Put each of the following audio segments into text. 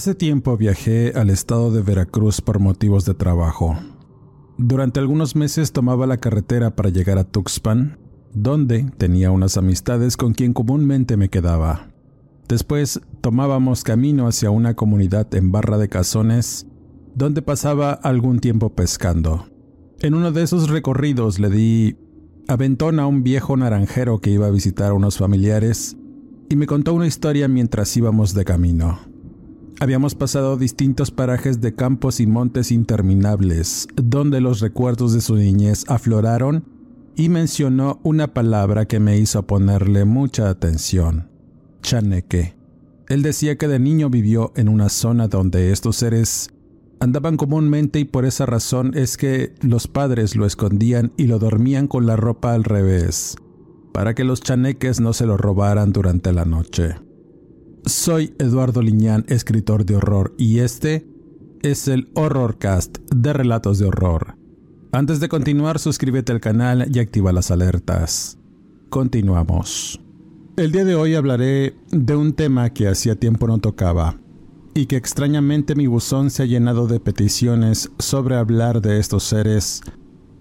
Hace tiempo viajé al estado de Veracruz por motivos de trabajo. Durante algunos meses tomaba la carretera para llegar a Tuxpan, donde tenía unas amistades con quien comúnmente me quedaba. Después tomábamos camino hacia una comunidad en Barra de Cazones, donde pasaba algún tiempo pescando. En uno de esos recorridos le di aventón a un viejo naranjero que iba a visitar a unos familiares y me contó una historia mientras íbamos de camino. Habíamos pasado distintos parajes de campos y montes interminables, donde los recuerdos de su niñez afloraron y mencionó una palabra que me hizo ponerle mucha atención, chaneque. Él decía que de niño vivió en una zona donde estos seres andaban comúnmente y por esa razón es que los padres lo escondían y lo dormían con la ropa al revés, para que los chaneques no se lo robaran durante la noche. Soy Eduardo Liñán, escritor de horror, y este es el Horrorcast de Relatos de Horror. Antes de continuar, suscríbete al canal y activa las alertas. Continuamos. El día de hoy hablaré de un tema que hacía tiempo no tocaba, y que extrañamente mi buzón se ha llenado de peticiones sobre hablar de estos seres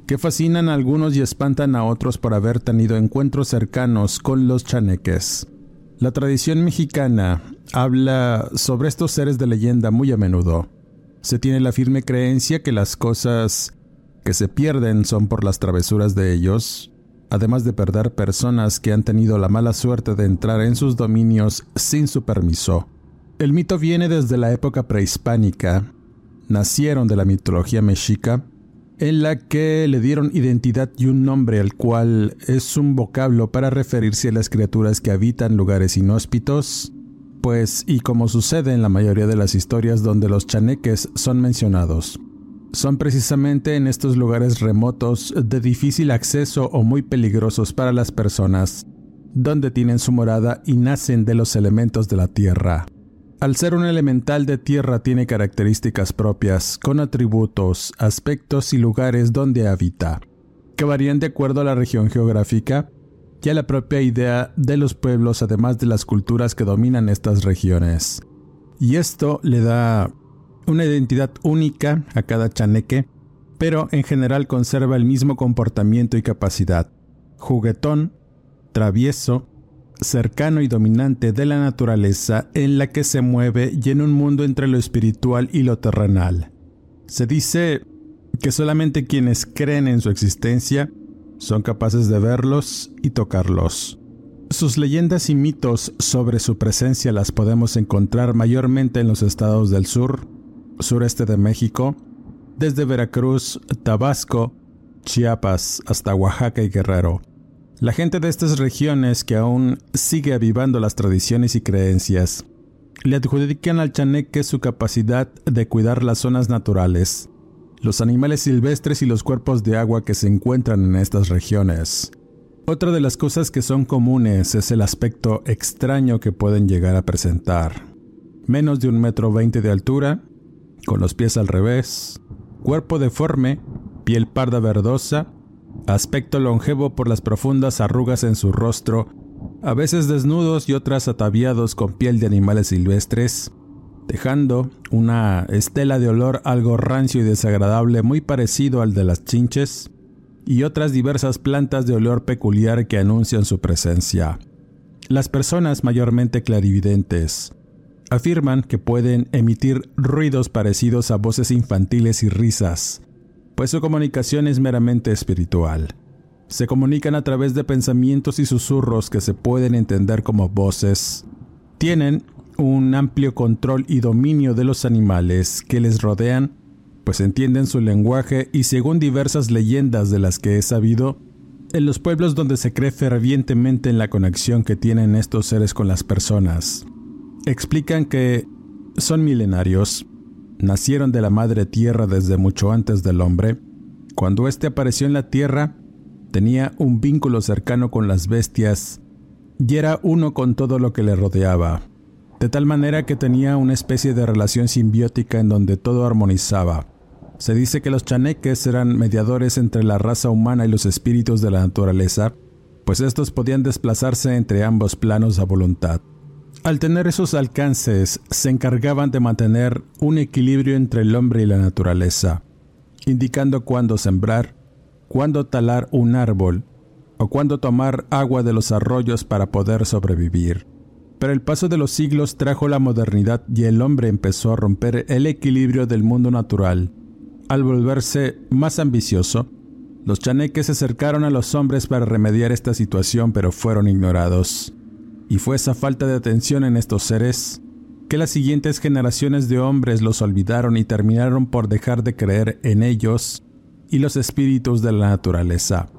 que fascinan a algunos y espantan a otros por haber tenido encuentros cercanos con los chaneques. La tradición mexicana habla sobre estos seres de leyenda muy a menudo. Se tiene la firme creencia que las cosas que se pierden son por las travesuras de ellos, además de perder personas que han tenido la mala suerte de entrar en sus dominios sin su permiso. El mito viene desde la época prehispánica, nacieron de la mitología mexica, en la que le dieron identidad y un nombre al cual es un vocablo para referirse a las criaturas que habitan lugares inhóspitos, pues y como sucede en la mayoría de las historias donde los chaneques son mencionados, son precisamente en estos lugares remotos de difícil acceso o muy peligrosos para las personas, donde tienen su morada y nacen de los elementos de la tierra. Al ser un elemental de tierra tiene características propias, con atributos, aspectos y lugares donde habita, que varían de acuerdo a la región geográfica y a la propia idea de los pueblos, además de las culturas que dominan estas regiones. Y esto le da una identidad única a cada chaneque, pero en general conserva el mismo comportamiento y capacidad. Juguetón, travieso, cercano y dominante de la naturaleza en la que se mueve y en un mundo entre lo espiritual y lo terrenal. Se dice que solamente quienes creen en su existencia son capaces de verlos y tocarlos. Sus leyendas y mitos sobre su presencia las podemos encontrar mayormente en los estados del sur, sureste de México, desde Veracruz, Tabasco, Chiapas hasta Oaxaca y Guerrero. La gente de estas regiones que aún sigue avivando las tradiciones y creencias le adjudican al chaneque su capacidad de cuidar las zonas naturales, los animales silvestres y los cuerpos de agua que se encuentran en estas regiones. Otra de las cosas que son comunes es el aspecto extraño que pueden llegar a presentar. Menos de un metro veinte de altura, con los pies al revés, cuerpo deforme, piel parda verdosa aspecto longevo por las profundas arrugas en su rostro, a veces desnudos y otras ataviados con piel de animales silvestres, dejando una estela de olor algo rancio y desagradable muy parecido al de las chinches, y otras diversas plantas de olor peculiar que anuncian su presencia. Las personas mayormente clarividentes afirman que pueden emitir ruidos parecidos a voces infantiles y risas, pues su comunicación es meramente espiritual. Se comunican a través de pensamientos y susurros que se pueden entender como voces. Tienen un amplio control y dominio de los animales que les rodean, pues entienden su lenguaje y según diversas leyendas de las que he sabido, en los pueblos donde se cree fervientemente en la conexión que tienen estos seres con las personas, explican que son milenarios, nacieron de la madre tierra desde mucho antes del hombre, cuando éste apareció en la tierra, tenía un vínculo cercano con las bestias y era uno con todo lo que le rodeaba, de tal manera que tenía una especie de relación simbiótica en donde todo armonizaba. Se dice que los chaneques eran mediadores entre la raza humana y los espíritus de la naturaleza, pues estos podían desplazarse entre ambos planos a voluntad. Al tener esos alcances, se encargaban de mantener un equilibrio entre el hombre y la naturaleza, indicando cuándo sembrar, cuándo talar un árbol o cuándo tomar agua de los arroyos para poder sobrevivir. Pero el paso de los siglos trajo la modernidad y el hombre empezó a romper el equilibrio del mundo natural. Al volverse más ambicioso, los chaneques se acercaron a los hombres para remediar esta situación pero fueron ignorados. Y fue esa falta de atención en estos seres que las siguientes generaciones de hombres los olvidaron y terminaron por dejar de creer en ellos y los espíritus de la naturaleza,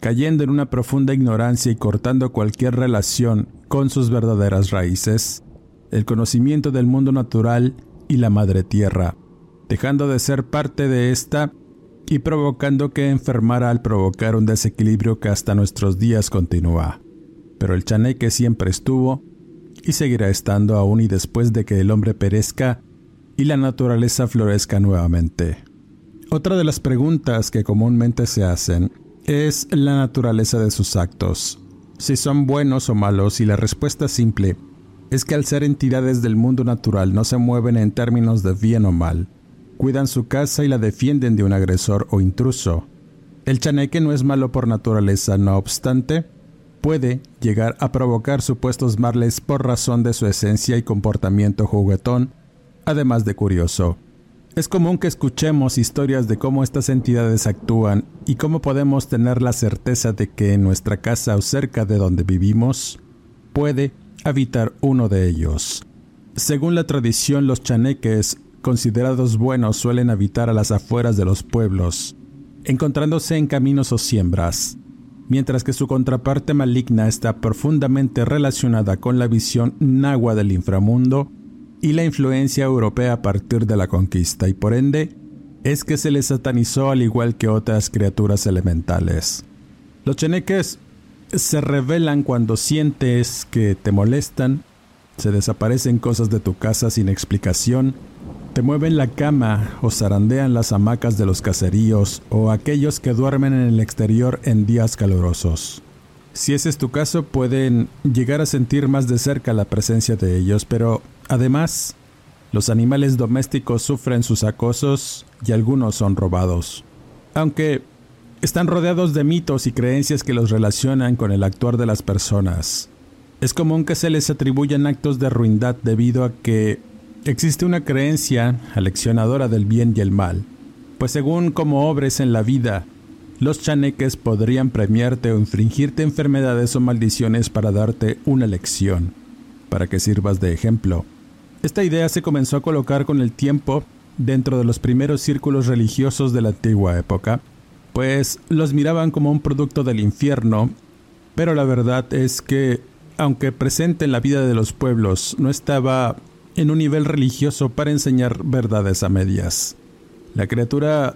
cayendo en una profunda ignorancia y cortando cualquier relación con sus verdaderas raíces, el conocimiento del mundo natural y la madre tierra, dejando de ser parte de esta y provocando que enfermara al provocar un desequilibrio que hasta nuestros días continúa pero el chaneque siempre estuvo y seguirá estando aún y después de que el hombre perezca y la naturaleza florezca nuevamente. Otra de las preguntas que comúnmente se hacen es la naturaleza de sus actos, si son buenos o malos y la respuesta simple es que al ser entidades del mundo natural no se mueven en términos de bien o mal, cuidan su casa y la defienden de un agresor o intruso. El chaneque no es malo por naturaleza, no obstante, puede llegar a provocar supuestos males por razón de su esencia y comportamiento juguetón, además de curioso. Es común que escuchemos historias de cómo estas entidades actúan y cómo podemos tener la certeza de que en nuestra casa o cerca de donde vivimos puede habitar uno de ellos. Según la tradición, los chaneques, considerados buenos, suelen habitar a las afueras de los pueblos, encontrándose en caminos o siembras mientras que su contraparte maligna está profundamente relacionada con la visión nagua del inframundo y la influencia europea a partir de la conquista, y por ende es que se les satanizó al igual que otras criaturas elementales. Los cheneques se revelan cuando sientes que te molestan, se desaparecen cosas de tu casa sin explicación, te mueven la cama o zarandean las hamacas de los caseríos o aquellos que duermen en el exterior en días calurosos. Si ese es tu caso, pueden llegar a sentir más de cerca la presencia de ellos, pero además, los animales domésticos sufren sus acosos y algunos son robados. Aunque están rodeados de mitos y creencias que los relacionan con el actuar de las personas. Es común que se les atribuyan actos de ruindad debido a que Existe una creencia aleccionadora del bien y el mal, pues según cómo obres en la vida, los chaneques podrían premiarte o infringirte enfermedades o maldiciones para darte una lección, para que sirvas de ejemplo. Esta idea se comenzó a colocar con el tiempo dentro de los primeros círculos religiosos de la antigua época, pues los miraban como un producto del infierno, pero la verdad es que, aunque presente en la vida de los pueblos, no estaba en un nivel religioso para enseñar verdades a medias. La criatura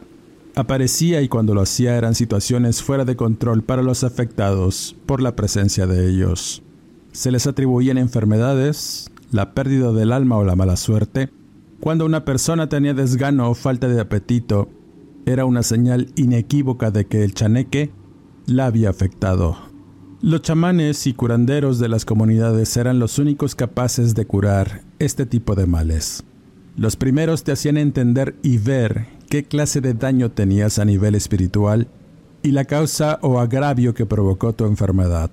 aparecía y cuando lo hacía eran situaciones fuera de control para los afectados por la presencia de ellos. Se les atribuían enfermedades, la pérdida del alma o la mala suerte. Cuando una persona tenía desgano o falta de apetito, era una señal inequívoca de que el chaneque la había afectado. Los chamanes y curanderos de las comunidades eran los únicos capaces de curar este tipo de males. Los primeros te hacían entender y ver qué clase de daño tenías a nivel espiritual y la causa o agravio que provocó tu enfermedad.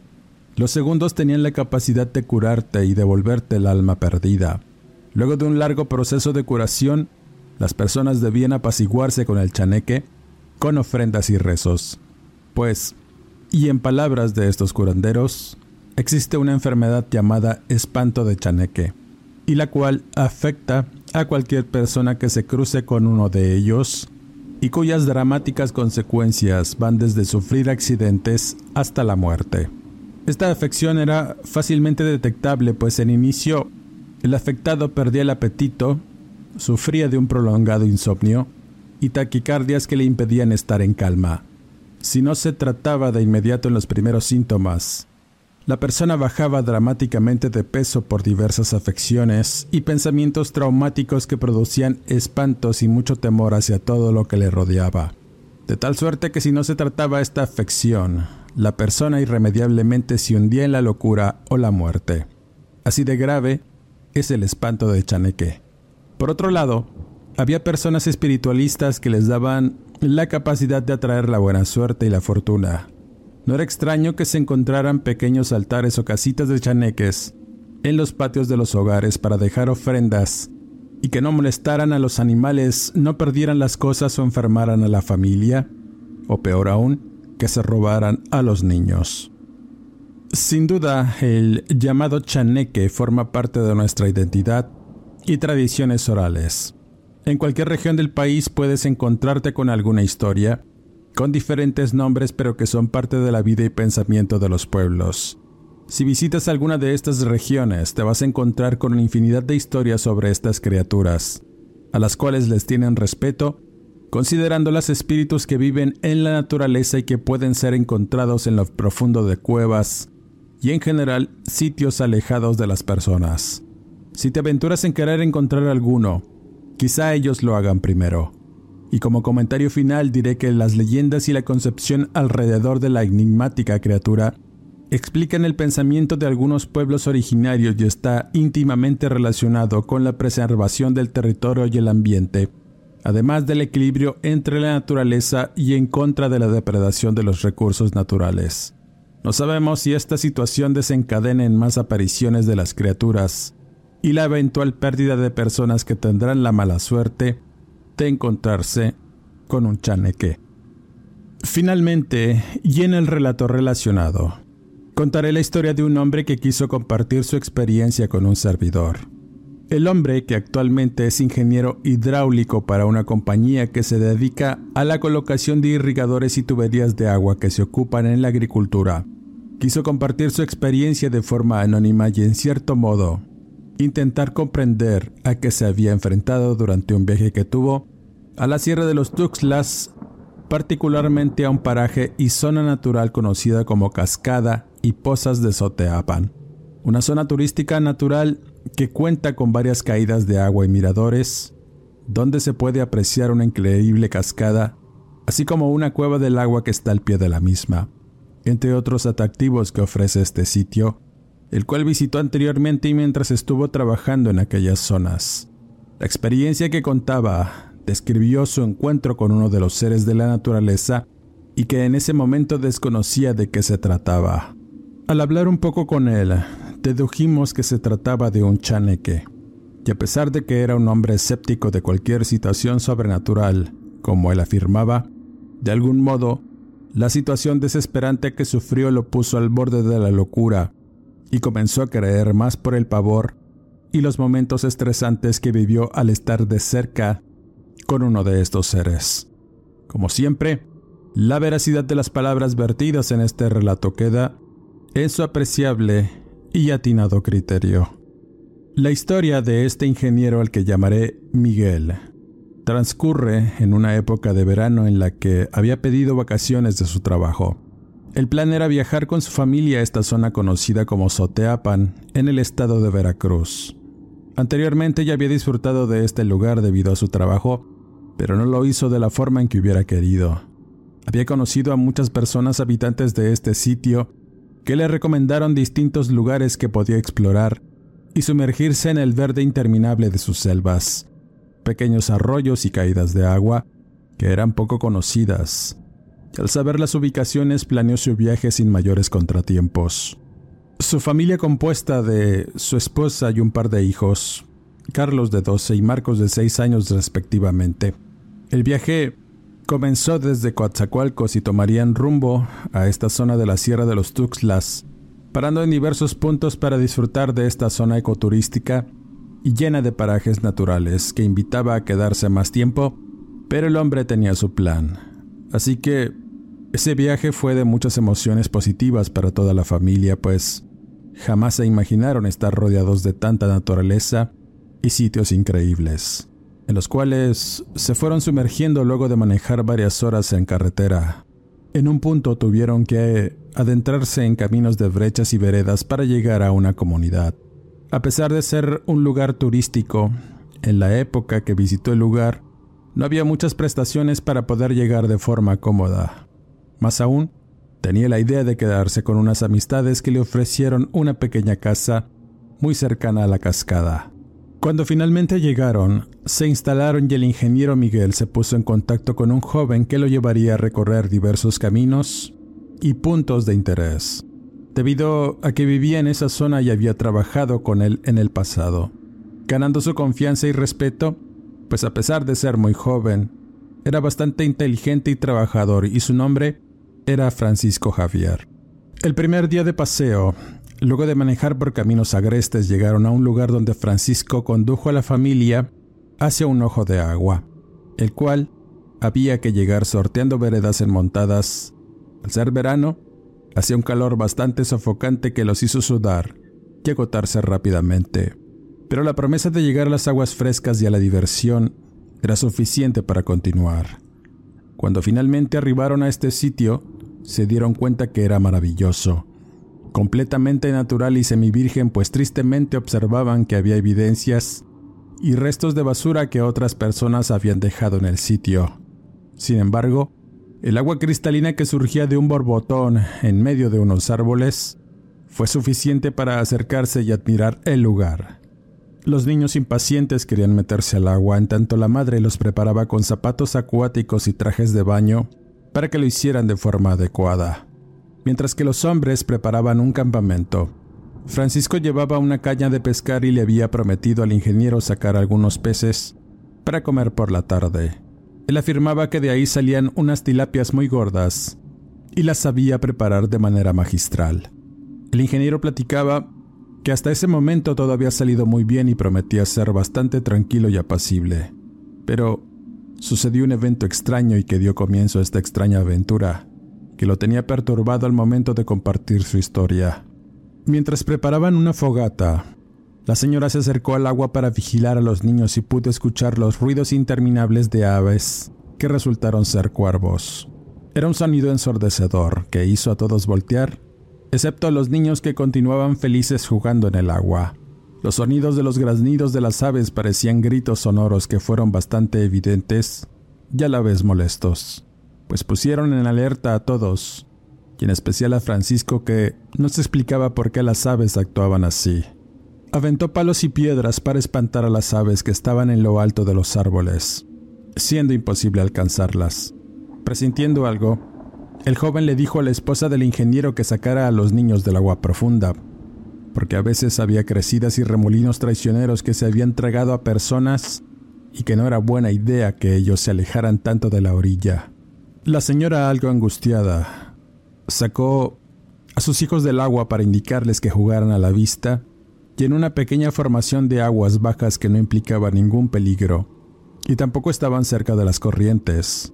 Los segundos tenían la capacidad de curarte y devolverte el alma perdida. Luego de un largo proceso de curación, las personas debían apaciguarse con el chaneque con ofrendas y rezos. Pues Y en palabras de estos curanderos, existe una enfermedad llamada espanto de chaneque, y la cual afecta a cualquier persona que se cruce con uno de ellos y cuyas dramáticas consecuencias van desde sufrir accidentes hasta la muerte. Esta afección era fácilmente detectable, pues en inicio el afectado perdía el apetito, sufría de un prolongado insomnio y taquicardias que le impedían estar en calma. Si no se trataba de inmediato en los primeros síntomas, la persona bajaba dramáticamente de peso por diversas afecciones y pensamientos traumáticos que producían espantos y mucho temor hacia todo lo que le rodeaba. De tal suerte que si no se trataba esta afección, la persona irremediablemente se hundía en la locura o la muerte. Así de grave es el espanto de Chaneque. Por otro lado, había personas espiritualistas que les daban la capacidad de atraer la buena suerte y la fortuna, no era extraño que se encontraran pequeños altares o casitas de chaneques en los patios de los hogares para dejar ofrendas y que no molestaran a los animales, no perdieran las cosas o enfermaran a la familia, o peor aún, que se robaran a los niños. Sin duda, el llamado chaneque forma parte de nuestra identidad y tradiciones orales. En cualquier región del país puedes encontrarte con alguna historia, con diferentes nombres pero que son parte de la vida y pensamiento de los pueblos. Si visitas alguna de estas regiones, te vas a encontrar con una infinidad de historias sobre estas criaturas, a las cuales les tienen respeto, considerándolas espíritus que viven en la naturaleza y que pueden ser encontrados en lo profundo de cuevas y en general sitios alejados de las personas. Si te aventuras en querer encontrar alguno, quizá ellos lo hagan primero. Y como comentario final diré que las leyendas y la concepción alrededor de la enigmática criatura explican el pensamiento de algunos pueblos originarios y está íntimamente relacionado con la preservación del territorio y el ambiente, además del equilibrio entre la naturaleza y en contra de la depredación de los recursos naturales. No sabemos si esta situación desencadena en más apariciones de las criaturas y la eventual pérdida de personas que tendrán la mala suerte encontrarse con un chaneque. Finalmente, y en el relato relacionado, contaré la historia de un hombre que quiso compartir su experiencia con un servidor. El hombre, que actualmente es ingeniero hidráulico para una compañía que se dedica a la colocación de irrigadores y tuberías de agua que se ocupan en la agricultura, quiso compartir su experiencia de forma anónima y en cierto modo intentar comprender a qué se había enfrentado durante un viaje que tuvo a la Sierra de los Tuxtlas, particularmente a un paraje y zona natural conocida como Cascada y Pozas de Soteapan, una zona turística natural que cuenta con varias caídas de agua y miradores, donde se puede apreciar una increíble cascada, así como una cueva del agua que está al pie de la misma, entre otros atractivos que ofrece este sitio, el cual visitó anteriormente y mientras estuvo trabajando en aquellas zonas. La experiencia que contaba describió su encuentro con uno de los seres de la naturaleza y que en ese momento desconocía de qué se trataba. Al hablar un poco con él, dedujimos que se trataba de un chaneque, y a pesar de que era un hombre escéptico de cualquier situación sobrenatural, como él afirmaba, de algún modo, la situación desesperante que sufrió lo puso al borde de la locura y comenzó a creer más por el pavor y los momentos estresantes que vivió al estar de cerca con uno de estos seres. Como siempre, la veracidad de las palabras vertidas en este relato queda en su apreciable y atinado criterio. La historia de este ingeniero al que llamaré Miguel transcurre en una época de verano en la que había pedido vacaciones de su trabajo. El plan era viajar con su familia a esta zona conocida como Soteapan, en el estado de Veracruz. Anteriormente ya había disfrutado de este lugar debido a su trabajo, pero no lo hizo de la forma en que hubiera querido. Había conocido a muchas personas habitantes de este sitio que le recomendaron distintos lugares que podía explorar y sumergirse en el verde interminable de sus selvas, pequeños arroyos y caídas de agua que eran poco conocidas al saber las ubicaciones planeó su viaje sin mayores contratiempos. Su familia compuesta de su esposa y un par de hijos, Carlos de 12 y Marcos de 6 años respectivamente. El viaje comenzó desde Coatzacoalcos y tomarían rumbo a esta zona de la Sierra de los Tuxtlas, parando en diversos puntos para disfrutar de esta zona ecoturística y llena de parajes naturales que invitaba a quedarse más tiempo, pero el hombre tenía su plan. Así que ese viaje fue de muchas emociones positivas para toda la familia, pues jamás se imaginaron estar rodeados de tanta naturaleza y sitios increíbles, en los cuales se fueron sumergiendo luego de manejar varias horas en carretera. En un punto tuvieron que adentrarse en caminos de brechas y veredas para llegar a una comunidad. A pesar de ser un lugar turístico, en la época que visitó el lugar, no había muchas prestaciones para poder llegar de forma cómoda. Más aún, tenía la idea de quedarse con unas amistades que le ofrecieron una pequeña casa muy cercana a la cascada. Cuando finalmente llegaron, se instalaron y el ingeniero Miguel se puso en contacto con un joven que lo llevaría a recorrer diversos caminos y puntos de interés, debido a que vivía en esa zona y había trabajado con él en el pasado. Ganando su confianza y respeto, pues a pesar de ser muy joven, era bastante inteligente y trabajador y su nombre era Francisco Javier. El primer día de paseo, luego de manejar por caminos agrestes, llegaron a un lugar donde Francisco condujo a la familia hacia un ojo de agua, el cual había que llegar sorteando veredas enmontadas. Al ser verano, hacía un calor bastante sofocante que los hizo sudar y agotarse rápidamente pero la promesa de llegar a las aguas frescas y a la diversión era suficiente para continuar. Cuando finalmente arribaron a este sitio, se dieron cuenta que era maravilloso, completamente natural y semivirgen, pues tristemente observaban que había evidencias y restos de basura que otras personas habían dejado en el sitio. Sin embargo, el agua cristalina que surgía de un borbotón en medio de unos árboles fue suficiente para acercarse y admirar el lugar. Los niños impacientes querían meterse al agua, en tanto la madre los preparaba con zapatos acuáticos y trajes de baño para que lo hicieran de forma adecuada, mientras que los hombres preparaban un campamento. Francisco llevaba una caña de pescar y le había prometido al ingeniero sacar algunos peces para comer por la tarde. Él afirmaba que de ahí salían unas tilapias muy gordas y las sabía preparar de manera magistral. El ingeniero platicaba que hasta ese momento todo había salido muy bien y prometía ser bastante tranquilo y apacible. Pero sucedió un evento extraño y que dio comienzo a esta extraña aventura, que lo tenía perturbado al momento de compartir su historia. Mientras preparaban una fogata, la señora se acercó al agua para vigilar a los niños y pudo escuchar los ruidos interminables de aves, que resultaron ser cuervos. Era un sonido ensordecedor que hizo a todos voltear excepto a los niños que continuaban felices jugando en el agua. Los sonidos de los graznidos de las aves parecían gritos sonoros que fueron bastante evidentes y a la vez molestos, pues pusieron en alerta a todos, y en especial a Francisco que no se explicaba por qué las aves actuaban así. Aventó palos y piedras para espantar a las aves que estaban en lo alto de los árboles, siendo imposible alcanzarlas. Presintiendo algo, el joven le dijo a la esposa del ingeniero que sacara a los niños del agua profunda, porque a veces había crecidas y remolinos traicioneros que se habían tragado a personas y que no era buena idea que ellos se alejaran tanto de la orilla. La señora, algo angustiada, sacó a sus hijos del agua para indicarles que jugaran a la vista y en una pequeña formación de aguas bajas que no implicaba ningún peligro, y tampoco estaban cerca de las corrientes.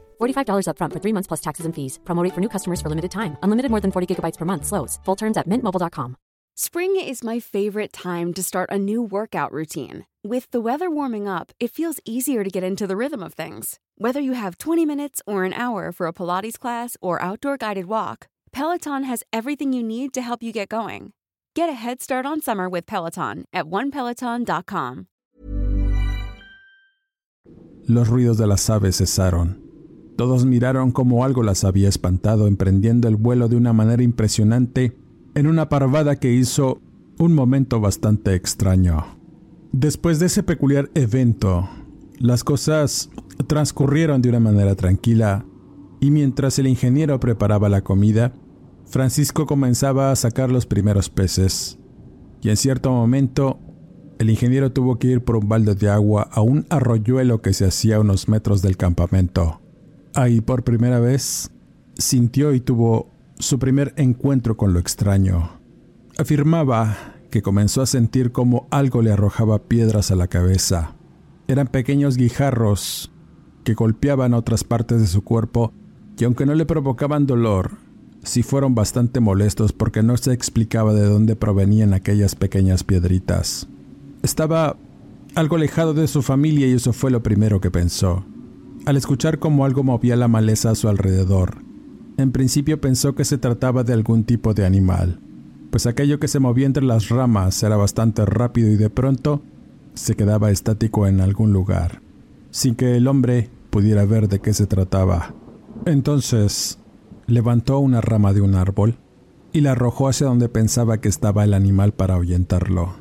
$45 upfront for three months plus taxes and fees. Promo rate for new customers for limited time. Unlimited more than 40 gigabytes per month. Slows. Full terms at mintmobile.com. Spring is my favorite time to start a new workout routine. With the weather warming up, it feels easier to get into the rhythm of things. Whether you have 20 minutes or an hour for a Pilates class or outdoor guided walk, Peloton has everything you need to help you get going. Get a head start on summer with Peloton at onepeloton.com. Los ruidos de las aves cesaron. Todos miraron como algo las había espantado, emprendiendo el vuelo de una manera impresionante en una parvada que hizo un momento bastante extraño. Después de ese peculiar evento, las cosas transcurrieron de una manera tranquila y mientras el ingeniero preparaba la comida, Francisco comenzaba a sacar los primeros peces. Y en cierto momento, el ingeniero tuvo que ir por un balde de agua a un arroyuelo que se hacía unos metros del campamento. Ahí por primera vez sintió y tuvo su primer encuentro con lo extraño. Afirmaba que comenzó a sentir como algo le arrojaba piedras a la cabeza. Eran pequeños guijarros que golpeaban otras partes de su cuerpo y aunque no le provocaban dolor, sí fueron bastante molestos porque no se explicaba de dónde provenían aquellas pequeñas piedritas. Estaba algo alejado de su familia y eso fue lo primero que pensó. Al escuchar cómo algo movía la maleza a su alrededor, en principio pensó que se trataba de algún tipo de animal, pues aquello que se movía entre las ramas era bastante rápido y de pronto se quedaba estático en algún lugar, sin que el hombre pudiera ver de qué se trataba. Entonces, levantó una rama de un árbol y la arrojó hacia donde pensaba que estaba el animal para ahuyentarlo.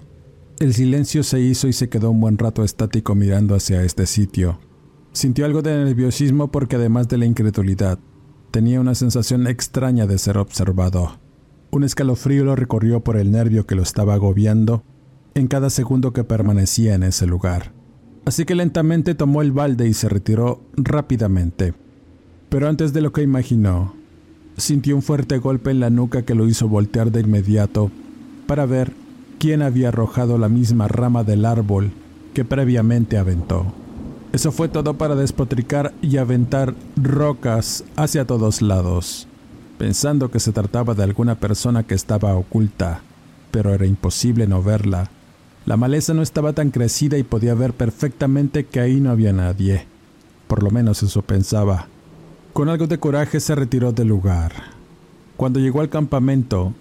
El silencio se hizo y se quedó un buen rato estático mirando hacia este sitio. Sintió algo de nerviosismo porque además de la incredulidad, tenía una sensación extraña de ser observado. Un escalofrío lo recorrió por el nervio que lo estaba agobiando en cada segundo que permanecía en ese lugar. Así que lentamente tomó el balde y se retiró rápidamente. Pero antes de lo que imaginó, sintió un fuerte golpe en la nuca que lo hizo voltear de inmediato para ver quién había arrojado la misma rama del árbol que previamente aventó. Eso fue todo para despotricar y aventar rocas hacia todos lados pensando que se trataba de alguna persona que estaba oculta, pero era imposible no verla. La maleza no estaba tan crecida y podía ver perfectamente que ahí no había nadie. Por lo menos eso pensaba. Con algo de coraje se retiró del lugar. Cuando llegó al campamento,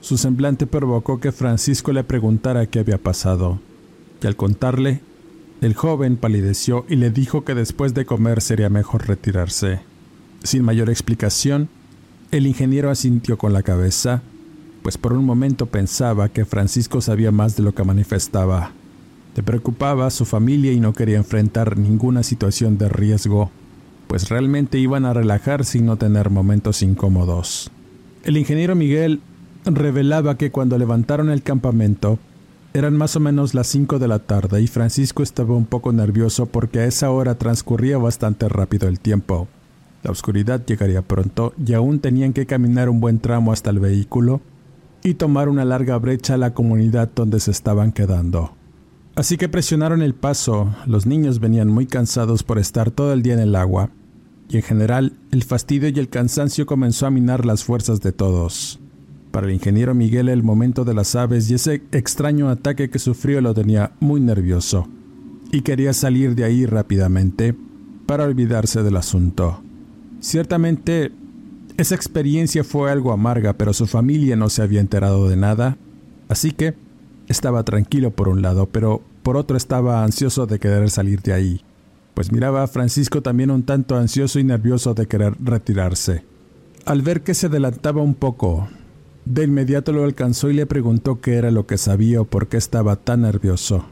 su semblante provocó que Francisco le preguntara qué había pasado, y al contarle, el joven palideció y le dijo que después de comer sería mejor retirarse. Sin mayor explicación, el ingeniero asintió con la cabeza, pues por un momento pensaba que Francisco sabía más de lo que manifestaba. Le preocupaba su familia y no quería enfrentar ninguna situación de riesgo, pues realmente iban a relajarse y no tener momentos incómodos. El ingeniero Miguel revelaba que cuando levantaron el campamento, eran más o menos las 5 de la tarde y Francisco estaba un poco nervioso porque a esa hora transcurría bastante rápido el tiempo. La oscuridad llegaría pronto y aún tenían que caminar un buen tramo hasta el vehículo y tomar una larga brecha a la comunidad donde se estaban quedando. Así que presionaron el paso, los niños venían muy cansados por estar todo el día en el agua, y en general el fastidio y el cansancio comenzó a minar las fuerzas de todos. Para el ingeniero Miguel el momento de las aves y ese extraño ataque que sufrió lo tenía muy nervioso, y quería salir de ahí rápidamente para olvidarse del asunto. Ciertamente, esa experiencia fue algo amarga, pero su familia no se había enterado de nada, así que estaba tranquilo por un lado, pero por otro estaba ansioso de querer salir de ahí, pues miraba a Francisco también un tanto ansioso y nervioso de querer retirarse. Al ver que se adelantaba un poco, de inmediato lo alcanzó y le preguntó qué era lo que sabía o por qué estaba tan nervioso,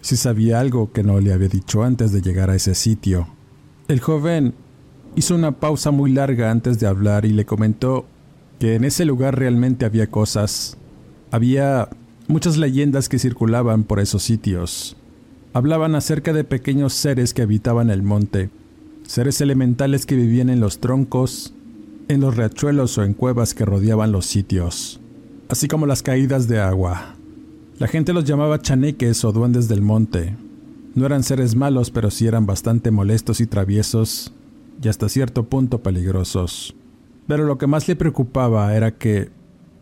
si sabía algo que no le había dicho antes de llegar a ese sitio. El joven Hizo una pausa muy larga antes de hablar y le comentó que en ese lugar realmente había cosas. Había muchas leyendas que circulaban por esos sitios. Hablaban acerca de pequeños seres que habitaban el monte, seres elementales que vivían en los troncos, en los riachuelos o en cuevas que rodeaban los sitios, así como las caídas de agua. La gente los llamaba chaneques o duendes del monte. No eran seres malos, pero sí eran bastante molestos y traviesos y hasta cierto punto peligrosos. Pero lo que más le preocupaba era que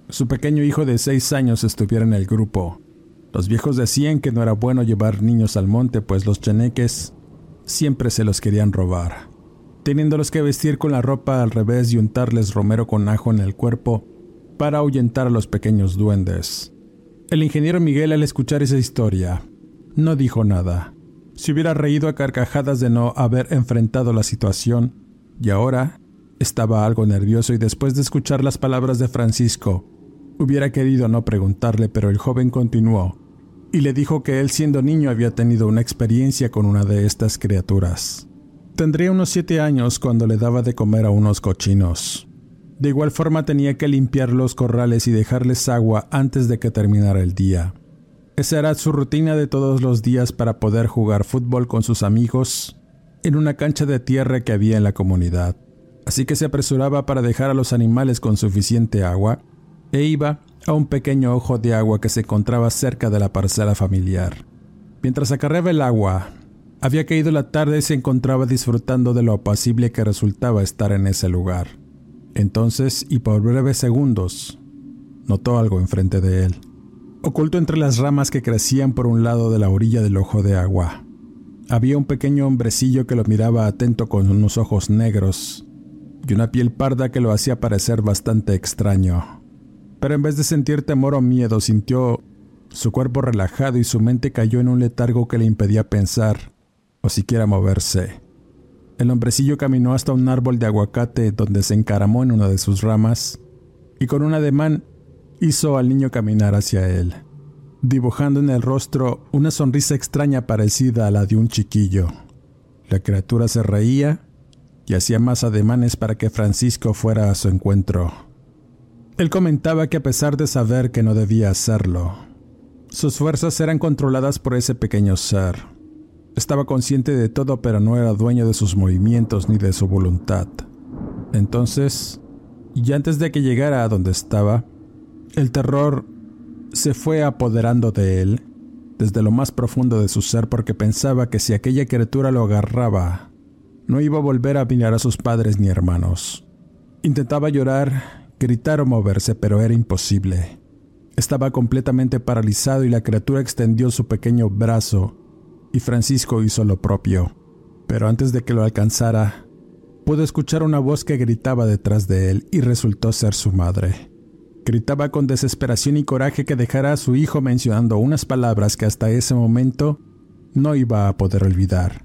su pequeño hijo de seis años estuviera en el grupo. Los viejos decían que no era bueno llevar niños al monte, pues los chaneques siempre se los querían robar, teniéndolos que vestir con la ropa al revés y untarles romero con ajo en el cuerpo para ahuyentar a los pequeños duendes. El ingeniero Miguel al escuchar esa historia no dijo nada se hubiera reído a carcajadas de no haber enfrentado la situación, y ahora estaba algo nervioso y después de escuchar las palabras de Francisco, hubiera querido no preguntarle, pero el joven continuó y le dijo que él siendo niño había tenido una experiencia con una de estas criaturas. Tendría unos siete años cuando le daba de comer a unos cochinos. De igual forma tenía que limpiar los corrales y dejarles agua antes de que terminara el día. Esa era su rutina de todos los días para poder jugar fútbol con sus amigos en una cancha de tierra que había en la comunidad. Así que se apresuraba para dejar a los animales con suficiente agua e iba a un pequeño ojo de agua que se encontraba cerca de la parcela familiar. Mientras acarreaba el agua, había caído la tarde y se encontraba disfrutando de lo apacible que resultaba estar en ese lugar. Entonces, y por breves segundos, notó algo enfrente de él, oculto entre las ramas que crecían por un lado de la orilla del ojo de agua. Había un pequeño hombrecillo que lo miraba atento con unos ojos negros y una piel parda que lo hacía parecer bastante extraño pero en vez de sentir temor o miedo, sintió su cuerpo relajado y su mente cayó en un letargo que le impedía pensar o siquiera moverse. El hombrecillo caminó hasta un árbol de aguacate donde se encaramó en una de sus ramas y con un ademán hizo al niño caminar hacia él, dibujando en el rostro una sonrisa extraña parecida a la de un chiquillo. La criatura se reía y hacía más ademanes para que Francisco fuera a su encuentro. Él comentaba que a pesar de saber que no debía hacerlo, sus fuerzas eran controladas por ese pequeño ser. Estaba consciente de todo pero no era dueño de sus movimientos ni de su voluntad. Entonces, y antes de que llegara a donde estaba, el terror se fue apoderando de él desde lo más profundo de su ser porque pensaba que si aquella criatura lo agarraba, no iba a volver a mirar a sus padres ni hermanos. Intentaba llorar gritar o moverse, pero era imposible. Estaba completamente paralizado y la criatura extendió su pequeño brazo y Francisco hizo lo propio. Pero antes de que lo alcanzara, pudo escuchar una voz que gritaba detrás de él y resultó ser su madre. Gritaba con desesperación y coraje que dejara a su hijo mencionando unas palabras que hasta ese momento no iba a poder olvidar.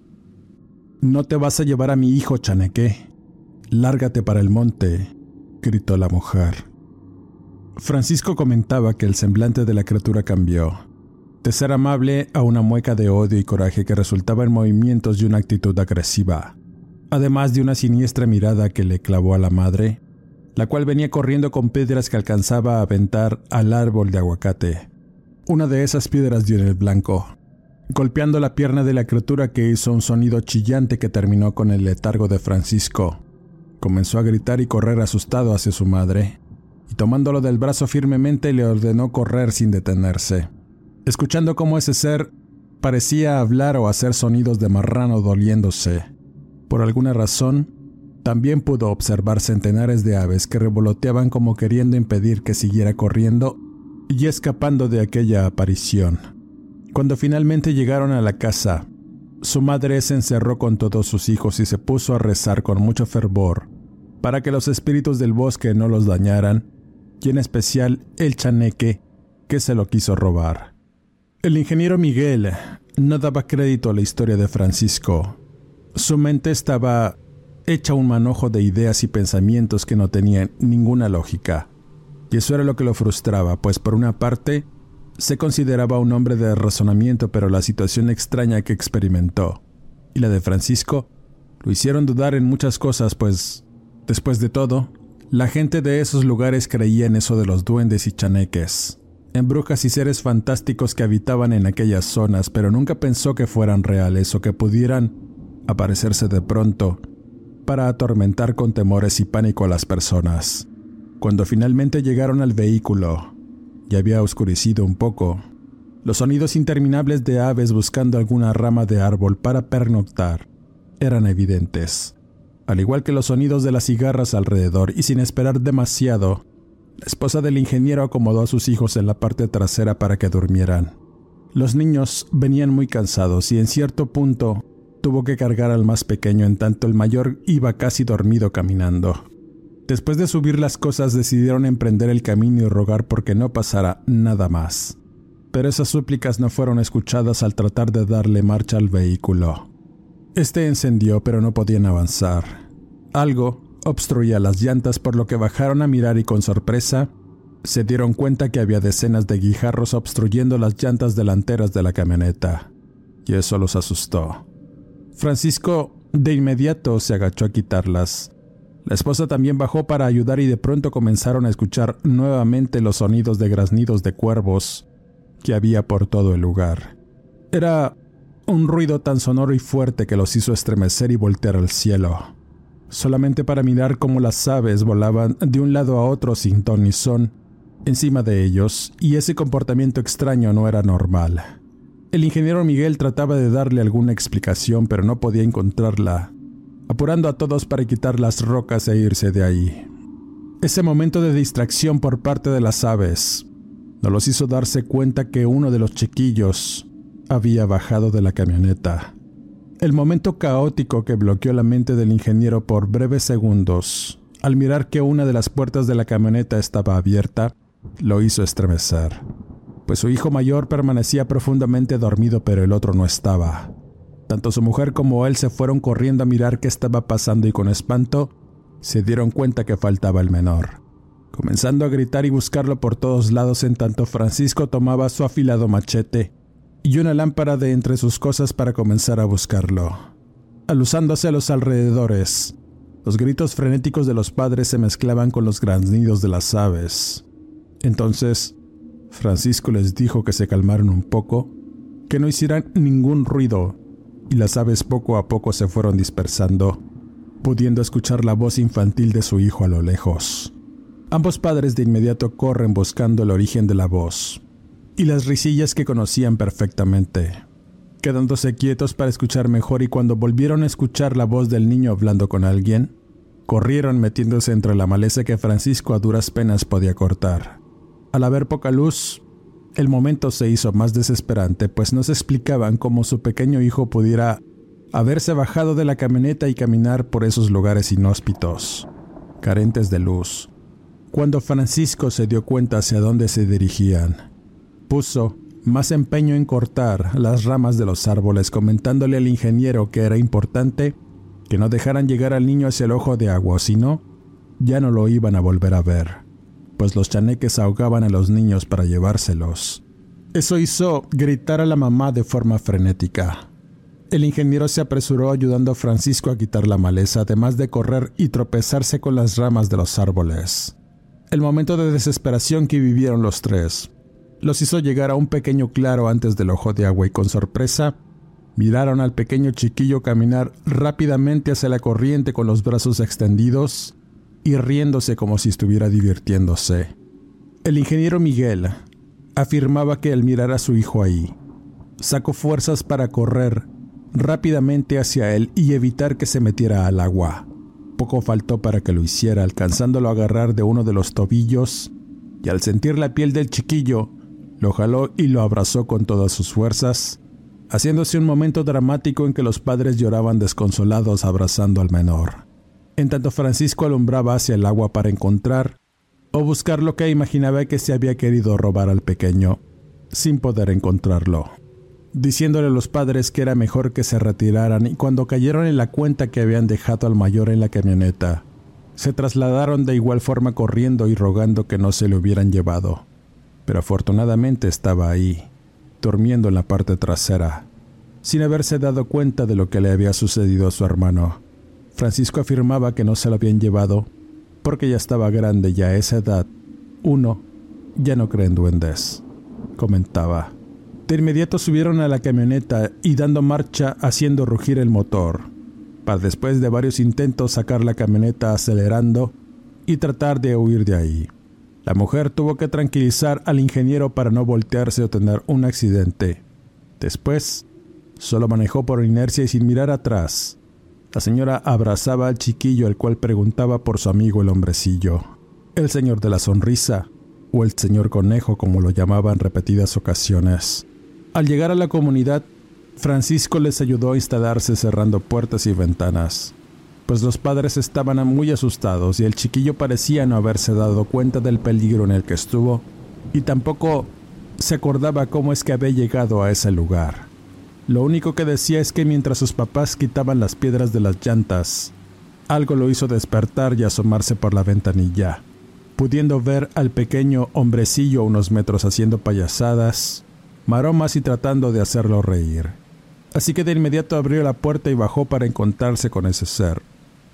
No te vas a llevar a mi hijo, Chaneque. Lárgate para el monte gritó la mujer. Francisco comentaba que el semblante de la criatura cambió, de ser amable a una mueca de odio y coraje que resultaba en movimientos y una actitud agresiva, además de una siniestra mirada que le clavó a la madre, la cual venía corriendo con piedras que alcanzaba a aventar al árbol de aguacate. Una de esas piedras dio en el blanco, golpeando la pierna de la criatura que hizo un sonido chillante que terminó con el letargo de Francisco. Comenzó a gritar y correr asustado hacia su madre, y tomándolo del brazo firmemente le ordenó correr sin detenerse. Escuchando cómo ese ser parecía hablar o hacer sonidos de marrano doliéndose. Por alguna razón, también pudo observar centenares de aves que revoloteaban como queriendo impedir que siguiera corriendo y escapando de aquella aparición. Cuando finalmente llegaron a la casa, su madre se encerró con todos sus hijos y se puso a rezar con mucho fervor para que los espíritus del bosque no los dañaran, y en especial el chaneque que se lo quiso robar. El ingeniero Miguel no daba crédito a la historia de Francisco. Su mente estaba hecha un manojo de ideas y pensamientos que no tenían ninguna lógica. Y eso era lo que lo frustraba, pues por una parte se consideraba un hombre de razonamiento, pero la situación extraña que experimentó y la de Francisco lo hicieron dudar en muchas cosas, pues Después de todo, la gente de esos lugares creía en eso de los duendes y chaneques, en brujas y seres fantásticos que habitaban en aquellas zonas, pero nunca pensó que fueran reales o que pudieran aparecerse de pronto para atormentar con temores y pánico a las personas. Cuando finalmente llegaron al vehículo, y había oscurecido un poco, los sonidos interminables de aves buscando alguna rama de árbol para pernoctar eran evidentes al igual que los sonidos de las cigarras alrededor, y sin esperar demasiado, la esposa del ingeniero acomodó a sus hijos en la parte trasera para que durmieran. Los niños venían muy cansados y en cierto punto tuvo que cargar al más pequeño en tanto el mayor iba casi dormido caminando. Después de subir las cosas decidieron emprender el camino y rogar porque no pasara nada más. Pero esas súplicas no fueron escuchadas al tratar de darle marcha al vehículo. Este encendió pero no podían avanzar. Algo obstruía las llantas por lo que bajaron a mirar y con sorpresa se dieron cuenta que había decenas de guijarros obstruyendo las llantas delanteras de la camioneta, y eso los asustó. Francisco de inmediato se agachó a quitarlas. La esposa también bajó para ayudar y de pronto comenzaron a escuchar nuevamente los sonidos de graznidos de cuervos que había por todo el lugar. Era un ruido tan sonoro y fuerte que los hizo estremecer y voltear al cielo, solamente para mirar cómo las aves volaban de un lado a otro sin ton ni son encima de ellos, y ese comportamiento extraño no era normal. El ingeniero Miguel trataba de darle alguna explicación, pero no podía encontrarla, apurando a todos para quitar las rocas e irse de ahí. Ese momento de distracción por parte de las aves no los hizo darse cuenta que uno de los chiquillos había bajado de la camioneta. El momento caótico que bloqueó la mente del ingeniero por breves segundos, al mirar que una de las puertas de la camioneta estaba abierta, lo hizo estremecer, pues su hijo mayor permanecía profundamente dormido pero el otro no estaba. Tanto su mujer como él se fueron corriendo a mirar qué estaba pasando y con espanto se dieron cuenta que faltaba el menor. Comenzando a gritar y buscarlo por todos lados en tanto Francisco tomaba su afilado machete y una lámpara de entre sus cosas para comenzar a buscarlo. Alusándose a los alrededores, los gritos frenéticos de los padres se mezclaban con los graznidos de las aves. Entonces, Francisco les dijo que se calmaron un poco, que no hicieran ningún ruido, y las aves poco a poco se fueron dispersando, pudiendo escuchar la voz infantil de su hijo a lo lejos. Ambos padres de inmediato corren buscando el origen de la voz, y las risillas que conocían perfectamente, quedándose quietos para escuchar mejor y cuando volvieron a escuchar la voz del niño hablando con alguien, corrieron metiéndose entre la maleza que Francisco a duras penas podía cortar. Al haber poca luz, el momento se hizo más desesperante, pues no se explicaban cómo su pequeño hijo pudiera haberse bajado de la camioneta y caminar por esos lugares inhóspitos, carentes de luz. Cuando Francisco se dio cuenta hacia dónde se dirigían, puso más empeño en cortar las ramas de los árboles, comentándole al ingeniero que era importante que no dejaran llegar al niño hacia el ojo de agua, si no, ya no lo iban a volver a ver pues los chaneques ahogaban a los niños para llevárselos. Eso hizo gritar a la mamá de forma frenética. El ingeniero se apresuró ayudando a Francisco a quitar la maleza, además de correr y tropezarse con las ramas de los árboles. El momento de desesperación que vivieron los tres los hizo llegar a un pequeño claro antes del ojo de agua y con sorpresa miraron al pequeño chiquillo caminar rápidamente hacia la corriente con los brazos extendidos y riéndose como si estuviera divirtiéndose. El ingeniero Miguel afirmaba que al mirar a su hijo ahí, sacó fuerzas para correr rápidamente hacia él y evitar que se metiera al agua. Poco faltó para que lo hiciera, alcanzándolo a agarrar de uno de los tobillos, y al sentir la piel del chiquillo, lo jaló y lo abrazó con todas sus fuerzas, haciéndose un momento dramático en que los padres lloraban desconsolados abrazando al menor en tanto Francisco alumbraba hacia el agua para encontrar o buscar lo que imaginaba que se había querido robar al pequeño, sin poder encontrarlo, diciéndole a los padres que era mejor que se retiraran y cuando cayeron en la cuenta que habían dejado al mayor en la camioneta, se trasladaron de igual forma corriendo y rogando que no se le hubieran llevado. Pero afortunadamente estaba ahí, durmiendo en la parte trasera, sin haberse dado cuenta de lo que le había sucedido a su hermano Francisco afirmaba que no se lo habían llevado porque ya estaba grande y a esa edad uno ya no cree en duendes, comentaba. De inmediato subieron a la camioneta y dando marcha haciendo rugir el motor, para después de varios intentos sacar la camioneta acelerando y tratar de huir de ahí. La mujer tuvo que tranquilizar al ingeniero para no voltearse o tener un accidente. Después, solo manejó por inercia y sin mirar atrás, la señora abrazaba al chiquillo al cual preguntaba por su amigo el hombrecillo, el señor de la sonrisa, o el señor conejo como lo llamaba en repetidas ocasiones. Al llegar a la comunidad, Francisco les ayudó a instalarse cerrando puertas y ventanas, pues los padres estaban muy asustados y el chiquillo parecía no haberse dado cuenta del peligro en el que estuvo y tampoco se acordaba cómo es que había llegado a ese lugar. Lo único que decía es que mientras sus papás quitaban las piedras de las llantas, algo lo hizo despertar y asomarse por la ventanilla, pudiendo ver al pequeño hombrecillo a unos metros haciendo payasadas, maromas y tratando de hacerlo reír. Así que de inmediato abrió la puerta y bajó para encontrarse con ese ser.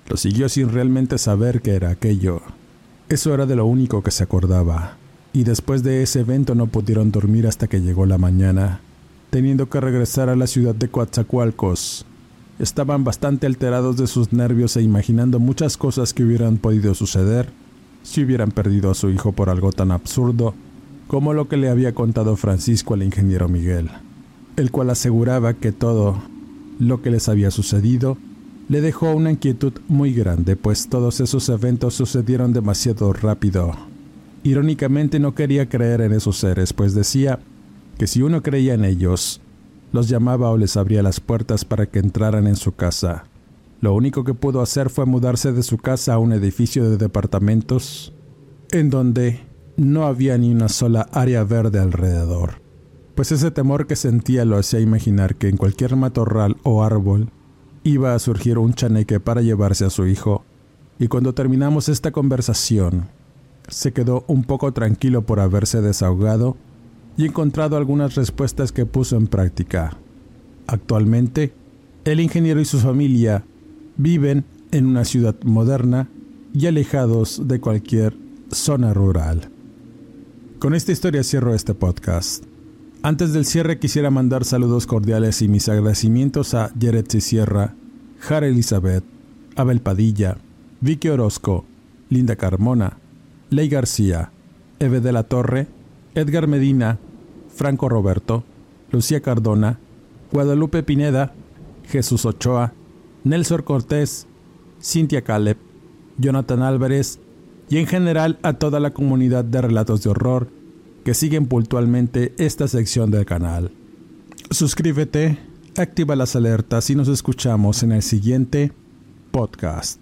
Lo siguió sin realmente saber qué era aquello. Eso era de lo único que se acordaba. Y después de ese evento no pudieron dormir hasta que llegó la mañana, teniendo que regresar a la ciudad de Coatzacoalcos. Estaban bastante alterados de sus nervios e imaginando muchas cosas que hubieran podido suceder si hubieran perdido a su hijo por algo tan absurdo como lo que le había contado Francisco al ingeniero Miguel, el cual aseguraba que todo lo que les había sucedido le dejó una inquietud muy grande, pues todos esos eventos sucedieron demasiado rápido. Irónicamente no quería creer en esos seres, pues decía que si uno creía en ellos, los llamaba o les abría las puertas para que entraran en su casa. Lo único que pudo hacer fue mudarse de su casa a un edificio de departamentos en donde no había ni una sola área verde alrededor, pues ese temor que sentía lo hacía imaginar que en cualquier matorral o árbol iba a surgir un chaneque para llevarse a su hijo, y cuando terminamos esta conversación, se quedó un poco tranquilo por haberse desahogado y encontrado algunas respuestas que puso en práctica. Actualmente, el ingeniero y su familia viven en una ciudad moderna y alejados de cualquier zona rural. Con esta historia cierro este podcast. Antes del cierre quisiera mandar saludos cordiales y mis agradecimientos a Yeretzi Sierra, Jara Elizabeth, Abel Padilla, Vicky Orozco, Linda Carmona, Ley García, Eve de la Torre, Edgar Medina, Franco Roberto, Lucía Cardona, Guadalupe Pineda, Jesús Ochoa, Nelson Cortés, Cintia Caleb, Jonathan Álvarez y en general a toda la comunidad de relatos de horror que siguen puntualmente esta sección del canal. Suscríbete, activa las alertas y nos escuchamos en el siguiente podcast.